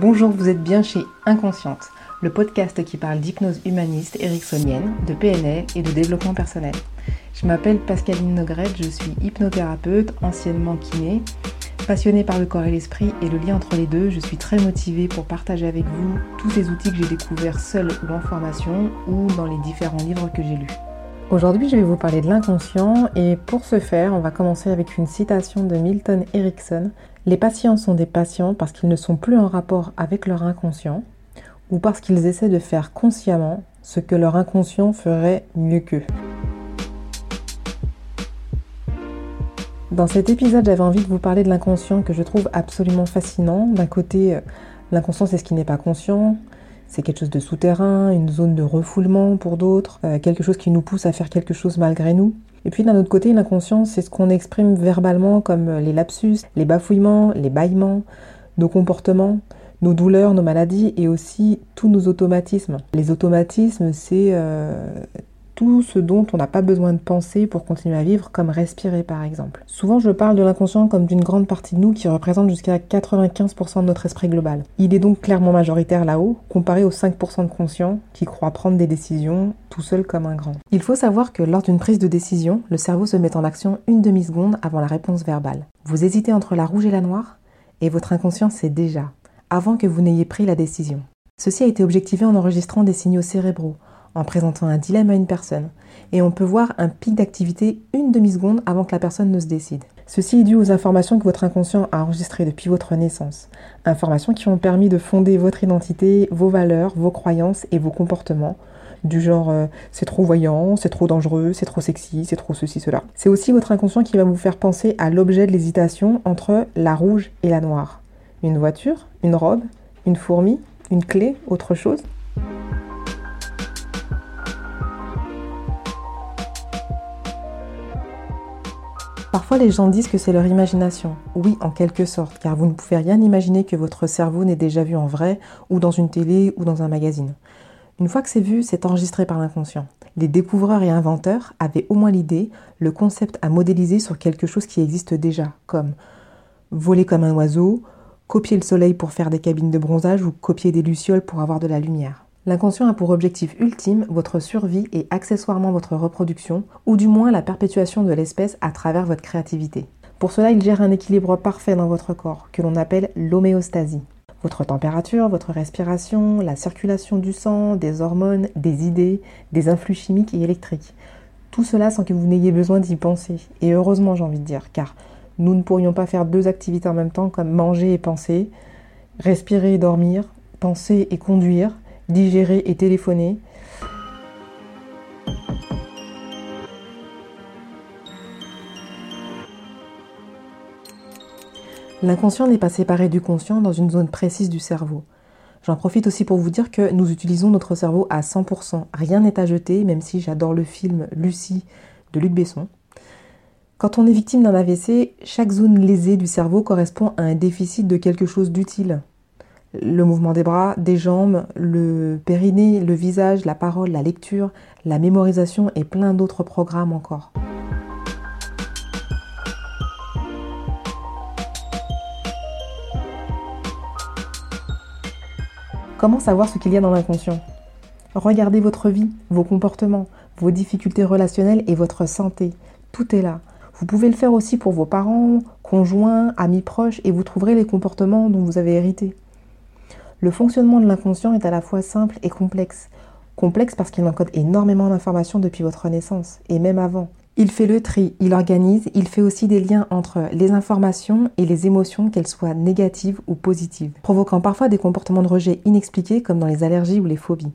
Bonjour, vous êtes bien chez Inconsciente, le podcast qui parle d'hypnose humaniste ericksonienne, de PNL et de développement personnel. Je m'appelle Pascaline Nogrette, je suis hypnothérapeute, anciennement kiné. Passionnée par le corps et l'esprit et le lien entre les deux, je suis très motivée pour partager avec vous tous ces outils que j'ai découverts seul ou en formation ou dans les différents livres que j'ai lus. Aujourd'hui, je vais vous parler de l'inconscient et pour ce faire, on va commencer avec une citation de Milton Erickson. Les patients sont des patients parce qu'ils ne sont plus en rapport avec leur inconscient ou parce qu'ils essaient de faire consciemment ce que leur inconscient ferait mieux qu'eux. Dans cet épisode, j'avais envie de vous parler de l'inconscient que je trouve absolument fascinant. D'un côté, euh, l'inconscient, c'est ce qui n'est pas conscient. C'est quelque chose de souterrain, une zone de refoulement pour d'autres, euh, quelque chose qui nous pousse à faire quelque chose malgré nous. Et puis d'un autre côté, l'inconscient, c'est ce qu'on exprime verbalement comme euh, les lapsus, les bafouillements, les bâillements, nos comportements, nos douleurs, nos maladies et aussi tous nos automatismes. Les automatismes, c'est tout ce dont on n'a pas besoin de penser pour continuer à vivre, comme respirer par exemple. Souvent, je parle de l'inconscient comme d'une grande partie de nous qui représente jusqu'à 95% de notre esprit global. Il est donc clairement majoritaire là-haut, comparé aux 5% de conscients qui croient prendre des décisions tout seul comme un grand. Il faut savoir que lors d'une prise de décision, le cerveau se met en action une demi-seconde avant la réponse verbale. Vous hésitez entre la rouge et la noire, et votre inconscient sait déjà, avant que vous n'ayez pris la décision. Ceci a été objectivé en enregistrant des signaux cérébraux, en présentant un dilemme à une personne, et on peut voir un pic d'activité une demi-seconde avant que la personne ne se décide. Ceci est dû aux informations que votre inconscient a enregistrées depuis votre naissance, informations qui ont permis de fonder votre identité, vos valeurs, vos croyances et vos comportements, du genre euh, c'est trop voyant, c'est trop dangereux, c'est trop sexy, c'est trop ceci, cela. C'est aussi votre inconscient qui va vous faire penser à l'objet de l'hésitation entre la rouge et la noire. Une voiture, une robe, une fourmi, une clé, autre chose. Parfois les gens disent que c'est leur imagination. Oui, en quelque sorte, car vous ne pouvez rien imaginer que votre cerveau n'ait déjà vu en vrai, ou dans une télé, ou dans un magazine. Une fois que c'est vu, c'est enregistré par l'inconscient. Les découvreurs et inventeurs avaient au moins l'idée, le concept à modéliser sur quelque chose qui existe déjà, comme voler comme un oiseau, copier le soleil pour faire des cabines de bronzage ou copier des lucioles pour avoir de la lumière. L'inconscient a pour objectif ultime votre survie et accessoirement votre reproduction, ou du moins la perpétuation de l'espèce à travers votre créativité. Pour cela, il gère un équilibre parfait dans votre corps, que l'on appelle l'homéostasie. Votre température, votre respiration, la circulation du sang, des hormones, des idées, des influx chimiques et électriques. Tout cela sans que vous n'ayez besoin d'y penser. Et heureusement, j'ai envie de dire, car nous ne pourrions pas faire deux activités en même temps comme manger et penser, respirer et dormir, penser et conduire, digérer et téléphoner. L'inconscient n'est pas séparé du conscient dans une zone précise du cerveau. J'en profite aussi pour vous dire que nous utilisons notre cerveau à 100%. Rien n'est à jeter, même si j'adore le film Lucie de Luc Besson. Quand on est victime d'un AVC, chaque zone lésée du cerveau correspond à un déficit de quelque chose d'utile le mouvement des bras, des jambes, le périnée, le visage, la parole, la lecture, la mémorisation et plein d'autres programmes encore. Comment savoir ce qu'il y a dans l'inconscient? Regardez votre vie, vos comportements, vos difficultés relationnelles et votre santé. Tout est là. Vous pouvez le faire aussi pour vos parents, conjoints, amis proches et vous trouverez les comportements dont vous avez hérité. Le fonctionnement de l'inconscient est à la fois simple et complexe. Complexe parce qu'il encode énormément d'informations depuis votre naissance, et même avant. Il fait le tri, il organise, il fait aussi des liens entre les informations et les émotions, qu'elles soient négatives ou positives, provoquant parfois des comportements de rejet inexpliqués comme dans les allergies ou les phobies.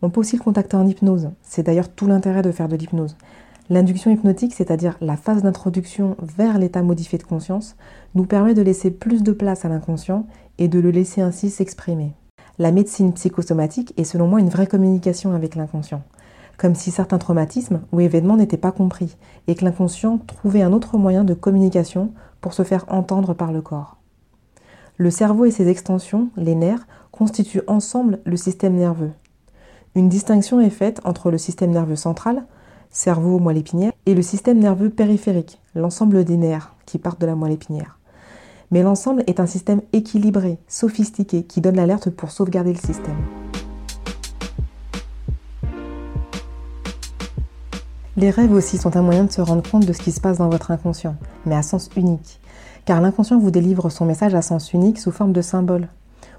On peut aussi le contacter en hypnose, c'est d'ailleurs tout l'intérêt de faire de l'hypnose. L'induction hypnotique, c'est-à-dire la phase d'introduction vers l'état modifié de conscience, nous permet de laisser plus de place à l'inconscient et de le laisser ainsi s'exprimer. La médecine psychosomatique est selon moi une vraie communication avec l'inconscient, comme si certains traumatismes ou événements n'étaient pas compris et que l'inconscient trouvait un autre moyen de communication pour se faire entendre par le corps. Le cerveau et ses extensions, les nerfs, constituent ensemble le système nerveux. Une distinction est faite entre le système nerveux central, cerveau, moelle épinière, et le système nerveux périphérique, l'ensemble des nerfs qui partent de la moelle épinière. Mais l'ensemble est un système équilibré, sophistiqué, qui donne l'alerte pour sauvegarder le système. Les rêves aussi sont un moyen de se rendre compte de ce qui se passe dans votre inconscient, mais à sens unique. Car l'inconscient vous délivre son message à sens unique sous forme de symboles.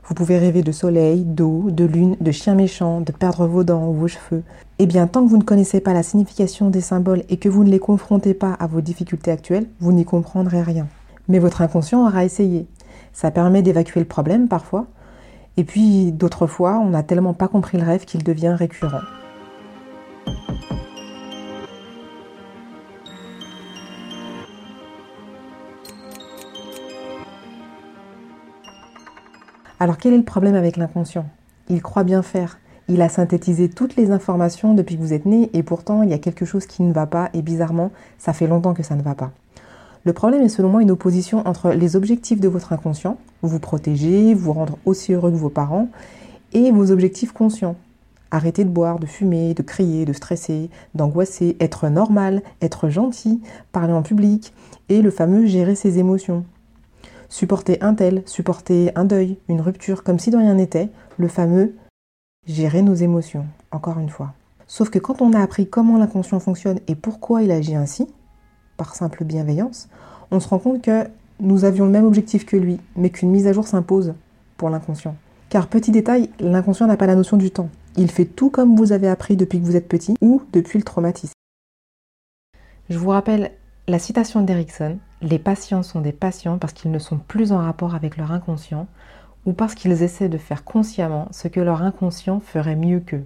Vous pouvez rêver de soleil, d'eau, de lune, de chiens méchants, de perdre vos dents ou vos cheveux. Eh bien, tant que vous ne connaissez pas la signification des symboles et que vous ne les confrontez pas à vos difficultés actuelles, vous n'y comprendrez rien. Mais votre inconscient aura essayé. Ça permet d'évacuer le problème parfois. Et puis, d'autres fois, on n'a tellement pas compris le rêve qu'il devient récurrent. Alors quel est le problème avec l'inconscient? Il croit bien faire. Il a synthétisé toutes les informations depuis que vous êtes né et pourtant il y a quelque chose qui ne va pas et bizarrement ça fait longtemps que ça ne va pas. Le problème est selon moi une opposition entre les objectifs de votre inconscient, vous protéger, vous rendre aussi heureux que vos parents, et vos objectifs conscients. Arrêter de boire, de fumer, de crier, de stresser, d'angoisser, être normal, être gentil, parler en public, et le fameux gérer ses émotions supporter un tel, supporter un deuil, une rupture, comme si de rien n'était, le fameux gérer nos émotions, encore une fois. Sauf que quand on a appris comment l'inconscient fonctionne et pourquoi il agit ainsi, par simple bienveillance, on se rend compte que nous avions le même objectif que lui, mais qu'une mise à jour s'impose pour l'inconscient. Car petit détail, l'inconscient n'a pas la notion du temps. Il fait tout comme vous avez appris depuis que vous êtes petit ou depuis le traumatisme. Je vous rappelle la citation d'Erickson, les patients sont des patients parce qu'ils ne sont plus en rapport avec leur inconscient ou parce qu'ils essaient de faire consciemment ce que leur inconscient ferait mieux qu'eux.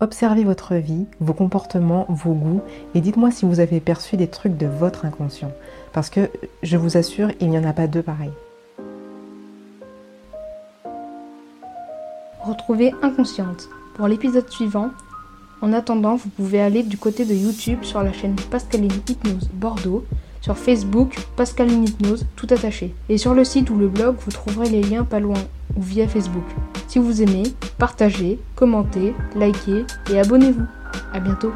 Observez votre vie, vos comportements, vos goûts et dites-moi si vous avez perçu des trucs de votre inconscient. Parce que je vous assure, il n'y en a pas deux pareils. Retrouvez Inconsciente pour l'épisode suivant en attendant, vous pouvez aller du côté de YouTube sur la chaîne Pascaline Hypnose Bordeaux, sur Facebook Pascaline Hypnose tout attaché. Et sur le site ou le blog, vous trouverez les liens pas loin ou via Facebook. Si vous aimez, partagez, commentez, likez et abonnez-vous. A bientôt